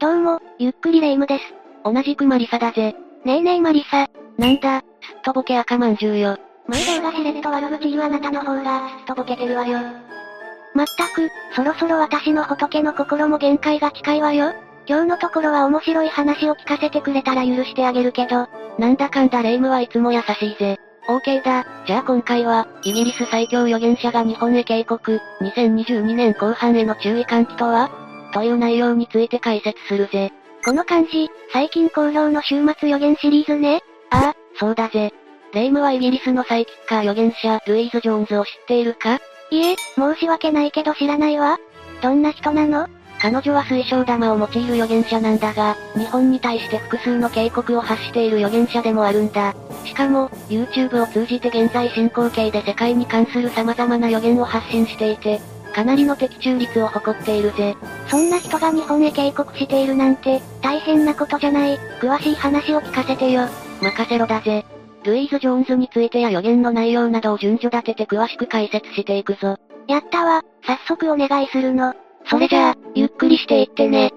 どうも、ゆっくりレ夢ムです。同じくマリサだぜ。ねえねえマリサ。なんだ、すっとぼけ赤まんじゅうよ。前動画しれっと悪口言うあなたの方が、すっとぼけてるわよ。まったく、そろそろ私の仏の心も限界が近いわよ。今日のところは面白い話を聞かせてくれたら許してあげるけど、なんだかんだレ夢ムはいつも優しいぜ。OK だ。じゃあ今回は、イギリス最強預言者が日本へ警告、2022年後半への注意喚起とは？という内容について解説するぜ。この漢字、最近好評の週末予言シリーズね。ああ、そうだぜ。レイムはイギリスのサイキッカー預言者、ルイーズ・ジョーンズを知っているか？いえ、申し訳ないけど知らないわ。どんな人なの？彼女は水晶玉を用いる預言者なんだが、日本に対して複数の警告を発している預言者でもあるんだ。しかも、YouTube を通じて現在進行形で世界に関する様々な予言を発信していて、かなりの的中率を誇っているぜ。そんな人が日本へ警告しているなんて、大変なことじゃない。詳しい話を聞かせてよ。任せろだぜ。ルイーズ・ジョーンズについてや予言の内容などを順序立てて詳しく解説していくぞ。やったわ、早速お願いするの。それじゃあ、ゆっくりしていってね。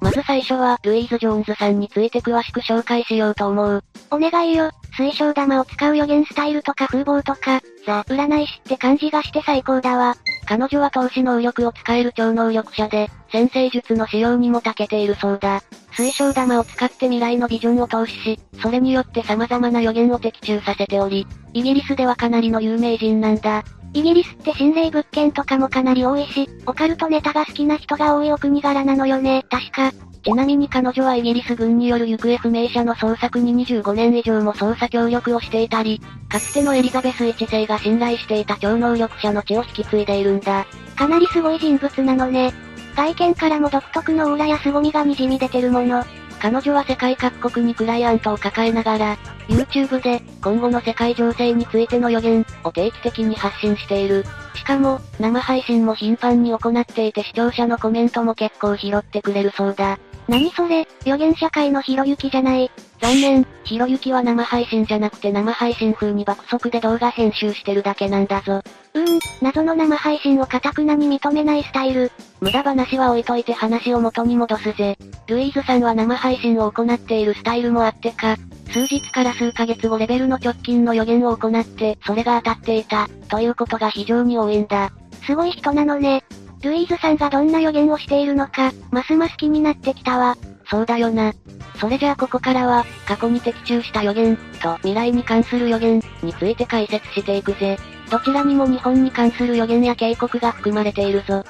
まず最初は、ルイーズ・ジョーンズさんについて詳しく紹介しようと思う。お願いよ、水晶玉を使う予言スタイルとか風貌とか、ザ・占い師って感じがして最高だわ。彼女は投資能力を使える超能力者で、先生術の使用にも長けているそうだ。水晶玉を使って未来のビジョンを投資し、それによって様々な予言を的中させており、イギリスではかなりの有名人なんだ。イギリスって心霊物件とかもかなり多いし、オカルトネタが好きな人が多いお国柄なのよね、確か。ちなみに彼女はイギリス軍による行方不明者の捜索に25年以上も捜査協力をしていたり、かつてのエリザベス1世が信頼していた超能力者の血を引き継いでいるんだ。かなりすごい人物なのね。外見からも独特のオーラや凄みが滲み出てるもの。彼女は世界各国にクライアントを抱えながら、YouTube で今後の世界情勢についての予言を定期的に発信している。しかも、生配信も頻繁に行っていて視聴者のコメントも結構拾ってくれるそうだ。何それ、予言者界のひろゆきじゃない。残念、ひろゆきは生配信じゃなくて生配信風に爆速で動画編集してるだけなんだぞ。うーん、謎の生配信をかたくなに認めないスタイル。無駄話は置いといて話を元に戻すぜ。ルイーズさんは生配信を行っているスタイルもあってか、数日から数ヶ月後レベルの直近の予言を行って、それが当たっていた、ということが非常に多いんだ。すごい人なのね。ルイーズさんがどんな予言をしているのか、ますます気になってきたわ。そうだよな。それじゃあここからは、過去に的中した予言、と未来に関する予言、について解説していくぜ。どちらにも日本に関する予言や警告が含まれているぞ。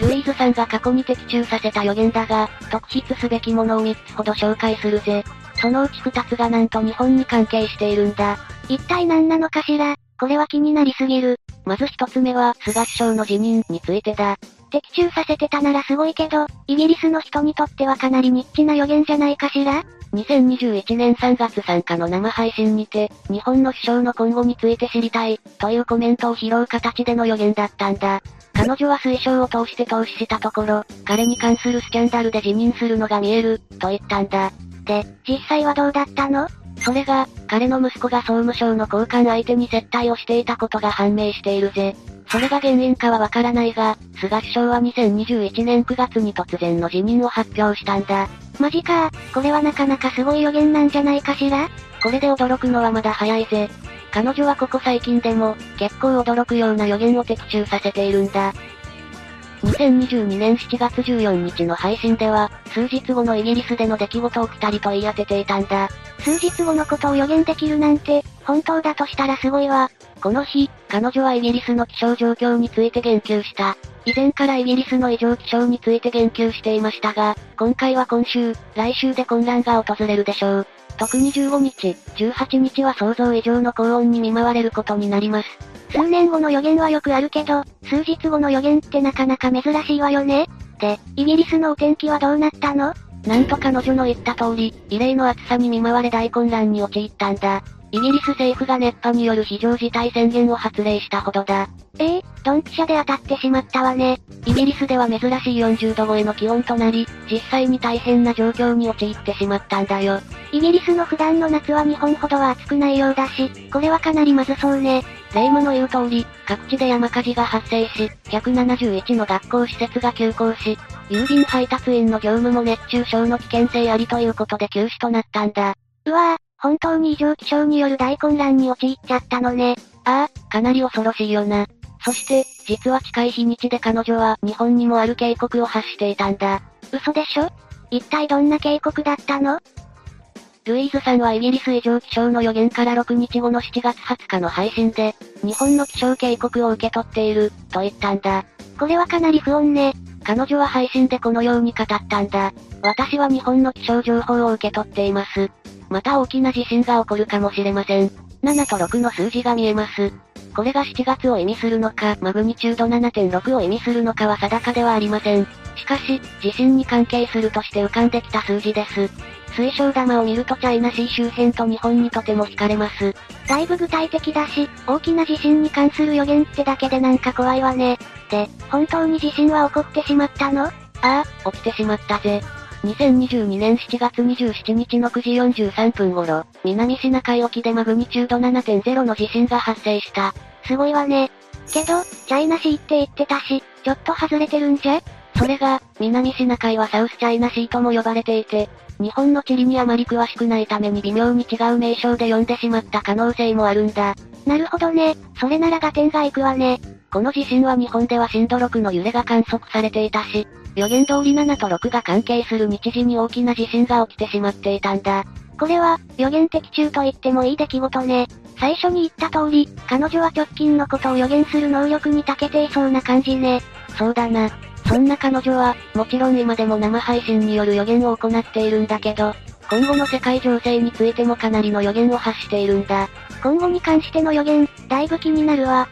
ルイーズさんが過去に的中させた予言だが、特筆すべきものを3つほど紹介するぜ。そのうち2つがなんと日本に関係しているんだ。一体何なのかしら？これは気になりすぎる。まず1つ目は、菅首相の辞任についてだ。的中させてたならすごいけど、イギリスの人にとってはかなりニッチな予言じゃないかしら？2021年3月参加の生配信にて、日本の首相の今後について知りたい、というコメントを拾う形での予言だったんだ。彼女は推奨を通して投資したところ、彼に関するスキャンダルで辞任するのが見える、と言ったんだ。で、実際はどうだったの？それが、彼の息子が総務省の交換相手に接待をしていたことが判明しているぜ。それが原因かはわからないが、菅首相は2021年9月に突然の辞任を発表したんだ。マジかこれはなかなかすごい予言なんじゃないかしら？これで驚くのはまだ早いぜ。彼女はここ最近でも、結構驚くような予言を的中させているんだ。2022年7月14日の配信では、数日後のイギリスでの出来事を二人と言い当てていたんだ。数日後のことを予言できるなんて、本当だとしたらすごいわ。この日、彼女はイギリスの気象状況について言及した。以前からイギリスの異常気象について言及していましたが、今回は今週、来週で混乱が訪れるでしょう。特に15日、18日は想像以上の高温に見舞われることになります。数年後の予言はよくあるけど、数日後の予言ってなかなか珍しいわよね。で、イギリスのお天気はどうなったの？なんと彼女の言った通り、異例の暑さに見舞われ大混乱に陥ったんだ。イギリス政府が熱波による非常事態宣言を発令したほどだ。ええー、ドンピシャで当たってしまったわね。イギリスでは珍しい40度超えの気温となり、実際に大変な状況に陥ってしまったんだよ。イギリスの普段の夏は日本ほどは暑くないようだし、これはかなりまずそうね。霊夢の言う通り、各地で山火事が発生し、171の学校施設が休校し、郵便配達員の業務も熱中症の危険性ありということで休止となったんだ。うわぁ、本当に異常気象による大混乱に陥っちゃったのね。ああ、かなり恐ろしいよな。そして、実は近い日にちで彼女は日本にもある警告を発していたんだ。嘘でしょ？一体どんな警告だったの？ルイーズさんはイギリス異常気象の予言から6日後の7月20日の配信で、日本の気象警告を受け取っている、と言ったんだ。これはかなり不穏ね。彼女は配信でこのように語ったんだ。私は日本の気象情報を受け取っています。また大きな地震が起こるかもしれません。7と6の数字が見えます。これが7月を意味するのか、マグニチュード7.6を意味するのかは定かではありません。しかし、地震に関係するとして浮かんできた数字です。水晶玉を見るとチャイナシー周辺と日本にとても惹かれます。だいぶ具体的だし、大きな地震に関する予言ってだけでなんか怖いわね。で、本当に地震は起こってしまったの？ああ、起きてしまったぜ。2022年7月27日の9時43分頃、南シナ海沖でマグニチュード7.0の地震が発生した。すごいわね。けど、チャイナシーって言ってたし、ちょっと外れてるんじゃ？それが、南シナ海はサウスチャイナシーとも呼ばれていて、日本の地理にあまり詳しくないために微妙に違う名称で呼んでしまった可能性もあるんだ。なるほどね。それなら合点がいくわね。この地震は日本では震度6の揺れが観測されていたし、予言通り7と6が関係する日時に大きな地震が起きてしまっていたんだ。これは、予言的中と言ってもいい出来事ね。最初に言った通り、彼女は直近のことを予言する能力に長けていそうな感じね。そうだな。そんな彼女は、もちろん今でも生配信による予言を行っているんだけど、今後の世界情勢についてもかなりの予言を発しているんだ。今後に関しての予言、だいぶ気になるわ。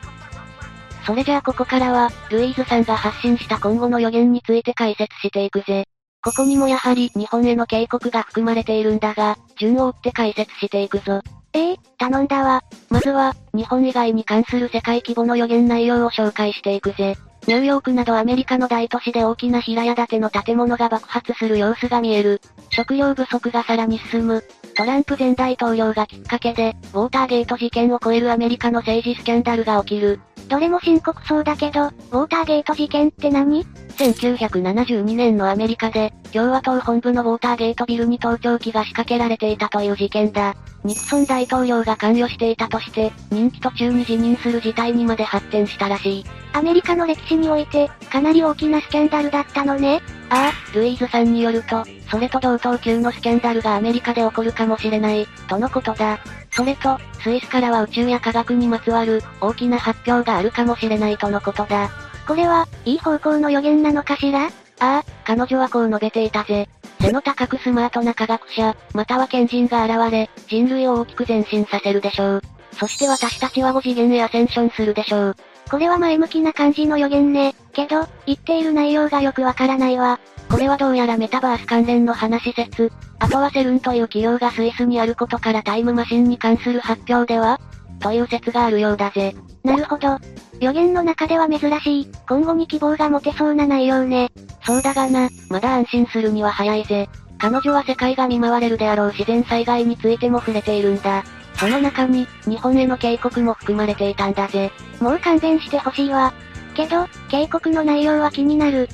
それじゃあここからは、ルイーズさんが発信した今後の予言について解説していくぜ。ここにもやはり日本への警告が含まれているんだが、順を追って解説していくぞ。ええー、頼んだわ。まずは、日本以外に関する世界規模の予言内容を紹介していくぜ。ニューヨークなどアメリカの大都市で大きな平屋建ての建物が爆発する様子が見える。食料不足がさらに進む。トランプ前大統領がきっかけで、ウォーターゲート事件を超えるアメリカの政治スキャンダルが起きる。どれも深刻そうだけど、ウォーターゲート事件って何 ?1972 年のアメリカで、共和党本部のウォーターゲートビルに盗聴器が仕掛けられていたという事件だ。ニクソン大統領が関与していたとして、任期途中に辞任する事態にまで発展したらしい。アメリカの歴史において、かなり大きなスキャンダルだったのね。ああ、ルイーズさんによると、それと同等級のスキャンダルがアメリカで起こるかもしれない、とのことだ。それと、スイスからは宇宙や科学にまつわる、大きな発表があるかもしれないとのことだ。これは、いい方向の予言なのかしら？ああ、彼女はこう述べていたぜ。背の高くスマートな科学者、または賢人が現れ、人類を大きく前進させるでしょう。そして私たちは5次元へアセンションするでしょう。これは前向きな感じの予言ね。けど、言っている内容がよくわからないわ。これはどうやらメタバース関連の話説。あとはセルンという企業がスイスにあることからタイムマシンに関する発表ではという説があるようだぜ。なるほど。予言の中では珍しい、今後に希望が持てそうな内容ね。そうだがな、まだ安心するには早いぜ。彼女は世界が見舞われるであろう自然災害についても触れているんだ。その中に、日本への警告も含まれていたんだぜ。もう勘弁してほしいわ。けど、警告の内容は気になる。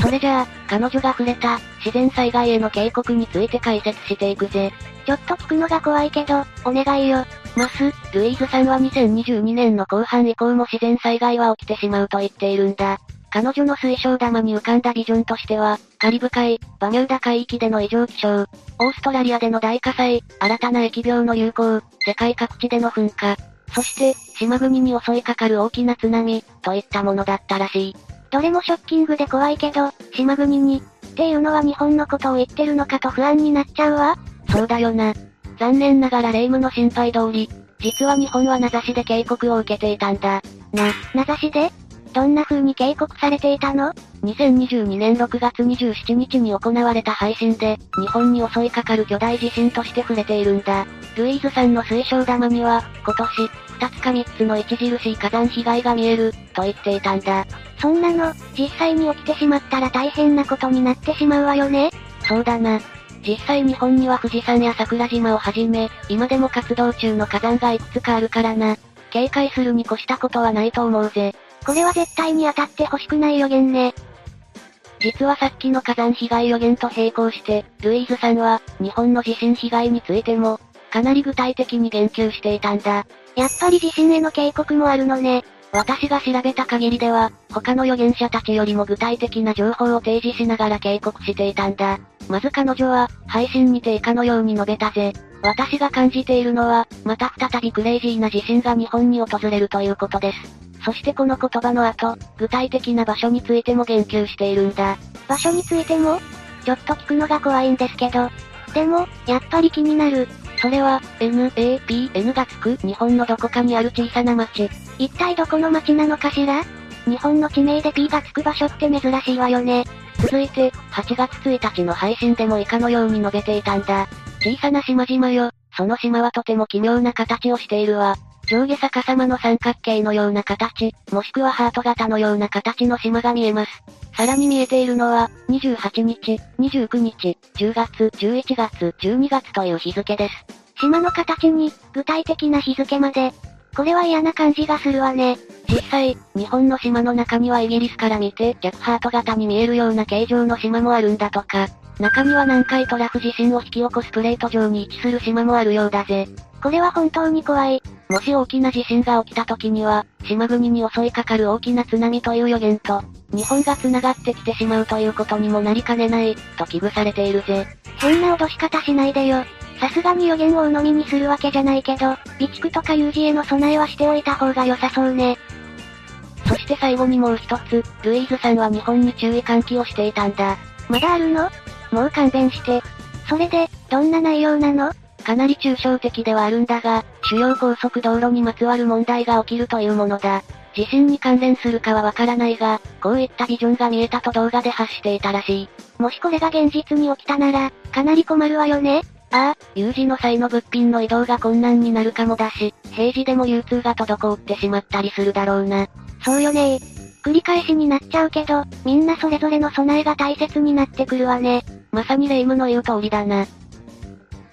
それじゃあ、彼女が触れた、自然災害への警告について解説していくぜ。ちょっと聞くのが怖いけど、お願いよ。マス、ルイーズさんは2022年の後半以降も自然災害は起きてしまうと言っているんだ。彼女の水晶玉に浮かんだビジョンとしては、カリブ海、バミューダ海域での異常気象、オーストラリアでの大火災、新たな疫病の流行、世界各地での噴火、そして、島国に襲いかかる大きな津波、といったものだったらしい。どれもショッキングで怖いけど、島国に、っていうのは日本のことを言ってるのかと不安になっちゃうわ。そうだよな。残念ながら霊夢の心配通り、実は日本は名指しで警告を受けていたんだ。な、名指しで？どんな風に警告されていたの ?2022 年6月27日に行われた配信で、日本に襲いかかる巨大地震として触れているんだ。ルイーズさんの水晶玉には、今年、2つか3つの著しい火山被害が見える、と言っていたんだ。そんなの、実際に起きてしまったら大変なことになってしまうわよね？そうだな。実際日本には富士山や桜島をはじめ、今でも活動中の火山がいくつかあるからな。警戒するに越したことはないと思うぜ。これは絶対に当たって欲しくない予言ね。実はさっきの火山被害予言と並行して、ルイーズさんは、日本の地震被害についても、かなり具体的に言及していたんだ。やっぱり地震への警告もあるのね。私が調べた限りでは、他の預言者たちよりも具体的な情報を提示しながら警告していたんだ。まず彼女は、配信にて以下のように述べたぜ。私が感じているのは、また再びクレイジーな地震が日本に訪れるということです。そしてこの言葉の後、具体的な場所についても言及しているんだ。場所についても？ちょっと聞くのが怖いんですけど。でも、やっぱり気になる。それは、NAPN がつく日本のどこかにある小さな町。一体どこの町なのかしら？日本の地名で P がつく場所って珍しいわよね。続いて、8月1日の配信でも以下のように述べていたんだ。小さな島々よ。その島はとても奇妙な形をしているわ。上下逆さまの三角形のような形、もしくはハート型のような形の島が見えます。さらに見えているのは、28日、29日、10月、11月、12月という日付です。島の形に、具体的な日付まで。これは嫌な感じがするわね。実際、日本の島の中にはイギリスから見て逆ハート型に見えるような形状の島もあるんだとか。中には南海トラフ地震を引き起こすプレート上に位置する島もあるようだぜ。これは本当に怖い。もし大きな地震が起きた時には、島国に襲いかかる大きな津波という予言と、日本が繋がってきてしまうということにもなりかねない、と危惧されているぜ。変な脅し方しないでよ。さすがに予言を鵜呑みにするわけじゃないけど、備蓄とか有事への備えはしておいた方が良さそうね。そして最後にもう一つ、ルイーズさんは日本に注意喚起をしていたんだ。まだあるの？もう勘弁して。それで、どんな内容なの？かなり抽象的ではあるんだが、主要高速道路にまつわる問題が起きるというものだ。地震に関連するかはわからないが、こういったビジョンが見えたと動画で発していたらしい。もしこれが現実に起きたなら、かなり困るわよね。ああ、有事の際の物品の移動が困難になるかもだし、平時でも流通が滞ってしまったりするだろうな。そうよね繰り返しになっちゃうけど、みんなそれぞれの備えが大切になってくるわね。まさに霊夢の言う通りだな。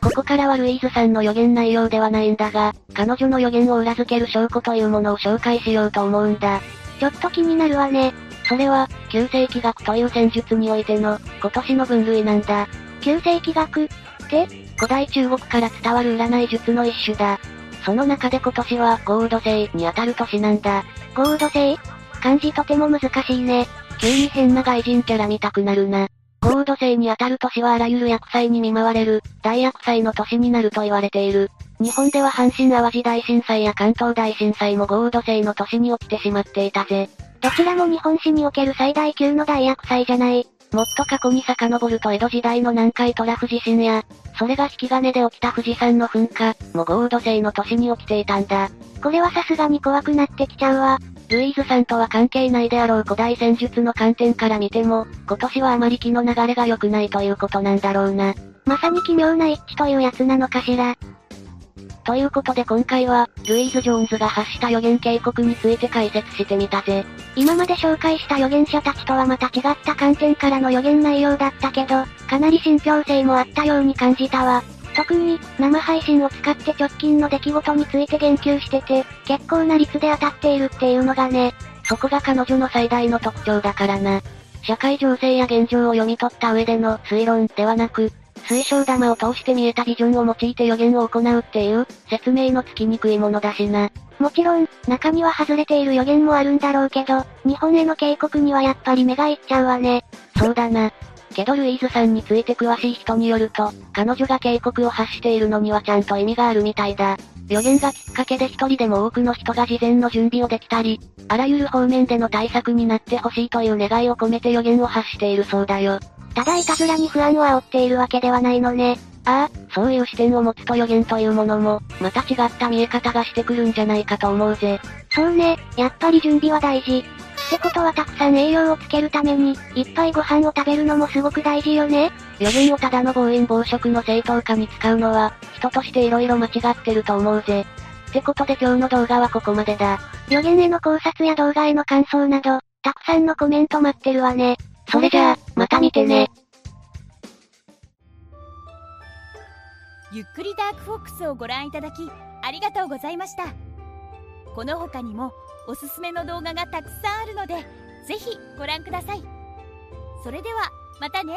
ここからはルイーズさんの予言内容ではないんだが、彼女の予言を裏付ける証拠というものを紹介しようと思うんだ。ちょっと気になるわね。それは、旧世紀学という戦術においての、今年の分類なんだ。旧世紀学って古代中国から伝わる占い術の一種だ。その中で今年は、ゴールド星に当たる年なんだ。ゴールド星？漢字とても難しいね。急に変な外人キャラ見たくなるな。ゴールド星に当たる年はあらゆる薬剤に見舞われる、大薬剤の年になると言われている。日本では阪神淡路大震災や関東大震災もゴールド星の年に起きてしまっていたぜ。どちらも日本史における最大級の大薬災じゃない。もっと過去に遡ると江戸時代の南海トラフ地震や、それが引き金で起きた富士山の噴火、もゴールド星の年に起きていたんだ。これはさすがに怖くなってきちゃうわ。ルイーズさんとは関係ないであろう古代戦術の観点から見ても、今年はあまり気の流れが良くないということなんだろうな。まさに奇妙な一致というやつなのかしら。ということで今回は、ルイーズ・ジョーンズが発した予言警告について解説してみたぜ。今まで紹介した預言者たちとはまた違った観点からの予言内容だったけど、かなり信憑性もあったように感じたわ。特に、生配信を使って直近の出来事について言及してて、結構な率で当たっているっていうのがね。そこが彼女の最大の特徴だからな。社会情勢や現状を読み取った上での推論ではなく、水晶玉を通して見えたビジョンを用いて予言を行うっていう、説明のつきにくいものだしな。もちろん、中には外れている予言もあるんだろうけど、日本への警告にはやっぱり目がいっちゃうわね。そうだな。けどルイーズさんについて詳しい人によると、彼女が警告を発しているのにはちゃんと意味があるみたいだ。予言がきっかけで一人でも多くの人が事前の準備をできたり、あらゆる方面での対策になってほしいという願いを込めて予言を発しているそうだよ。ただいたずらに不安を煽っているわけではないのね。ああ、そういう視点を持つと予言というものも、また違った見え方がしてくるんじゃないかと思うぜ。そうね、やっぱり準備は大事。ってことはたくさん栄養をつけるために、いっぱいご飯を食べるのもすごく大事よね。予言をただの暴飲暴食の正当化に使うのは、人として色々間違ってると思うぜ。ってことで今日の動画はここまでだ。予言への考察や動画への感想など、たくさんのコメント待ってるわね。それじゃあ、また見てね。ゆっくりダークフォックスをご覧いただき、ありがとうございました。この他にもおすすめの動画がたくさんあるのでぜひご覧ください。それではまたね。